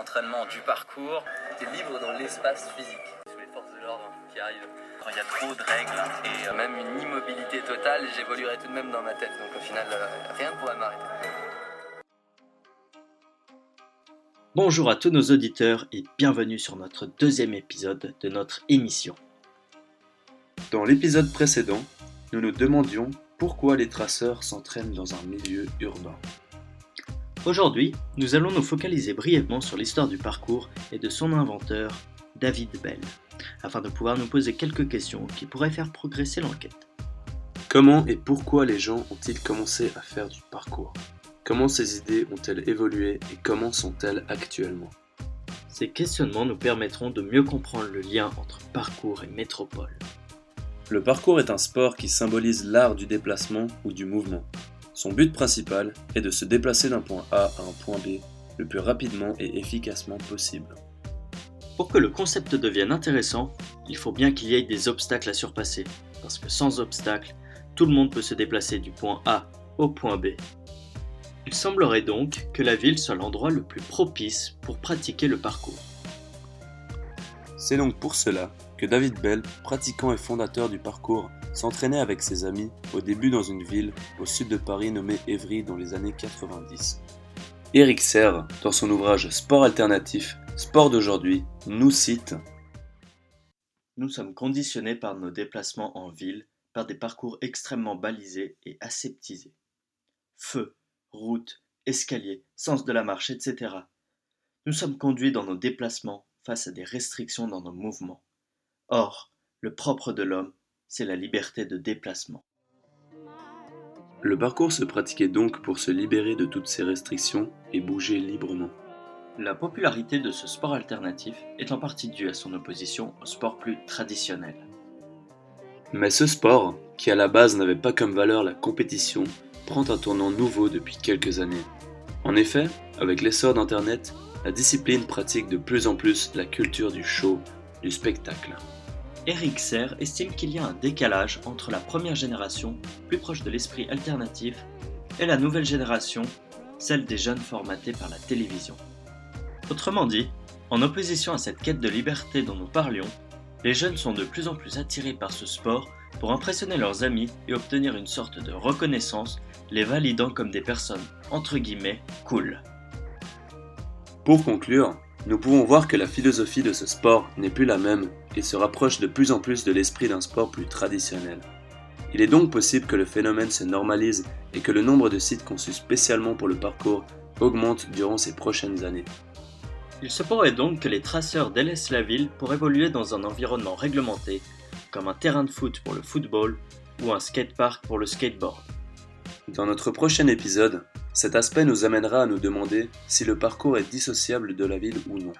Entraînement du parcours. T'es libre dans l'espace physique. Sous les forces de l'ordre qui arrivent. Quand il y a trop de règles et euh, même une immobilité totale, j'évoluerai tout de même dans ma tête. Donc au final, euh, rien ne pourra m'arrêter. Bonjour à tous nos auditeurs et bienvenue sur notre deuxième épisode de notre émission. Dans l'épisode précédent, nous nous demandions pourquoi les traceurs s'entraînent dans un milieu urbain. Aujourd'hui, nous allons nous focaliser brièvement sur l'histoire du parcours et de son inventeur, David Bell, afin de pouvoir nous poser quelques questions qui pourraient faire progresser l'enquête. Comment et pourquoi les gens ont-ils commencé à faire du parcours? Comment ces idées ont-elles évolué et comment sont-elles actuellement? Ces questionnements nous permettront de mieux comprendre le lien entre parcours et métropole. Le parcours est un sport qui symbolise l'art du déplacement ou du mouvement. Son but principal est de se déplacer d'un point A à un point B le plus rapidement et efficacement possible. Pour que le concept devienne intéressant, il faut bien qu'il y ait des obstacles à surpasser, parce que sans obstacles, tout le monde peut se déplacer du point A au point B. Il semblerait donc que la ville soit l'endroit le plus propice pour pratiquer le parcours. C'est donc pour cela que David Bell, pratiquant et fondateur du parcours, s'entraînait avec ses amis au début dans une ville au sud de Paris nommée Évry dans les années 90. Eric Serre, dans son ouvrage Sport alternatif, Sport d'aujourd'hui, nous cite Nous sommes conditionnés par nos déplacements en ville par des parcours extrêmement balisés et aseptisés. Feu, route, escalier, sens de la marche, etc. Nous sommes conduits dans nos déplacements face à des restrictions dans nos mouvements. Or, le propre de l'homme, c'est la liberté de déplacement. Le parcours se pratiquait donc pour se libérer de toutes ces restrictions et bouger librement. La popularité de ce sport alternatif est en partie due à son opposition au sport plus traditionnel. Mais ce sport, qui à la base n'avait pas comme valeur la compétition, prend un tournant nouveau depuis quelques années. En effet, avec l'essor d'Internet, la discipline pratique de plus en plus la culture du show, du spectacle. Eric Serre estime qu'il y a un décalage entre la première génération, plus proche de l'esprit alternatif, et la nouvelle génération, celle des jeunes formatés par la télévision. Autrement dit, en opposition à cette quête de liberté dont nous parlions, les jeunes sont de plus en plus attirés par ce sport pour impressionner leurs amis et obtenir une sorte de reconnaissance, les validant comme des personnes entre guillemets cool. Pour conclure, nous pouvons voir que la philosophie de ce sport n'est plus la même et se rapproche de plus en plus de l'esprit d'un sport plus traditionnel. Il est donc possible que le phénomène se normalise et que le nombre de sites conçus spécialement pour le parcours augmente durant ces prochaines années. Il se pourrait donc que les traceurs délaissent la ville pour évoluer dans un environnement réglementé, comme un terrain de foot pour le football ou un skatepark pour le skateboard. Dans notre prochain épisode, cet aspect nous amènera à nous demander si le parcours est dissociable de la ville ou non.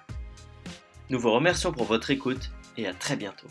Nous vous remercions pour votre écoute et à très bientôt.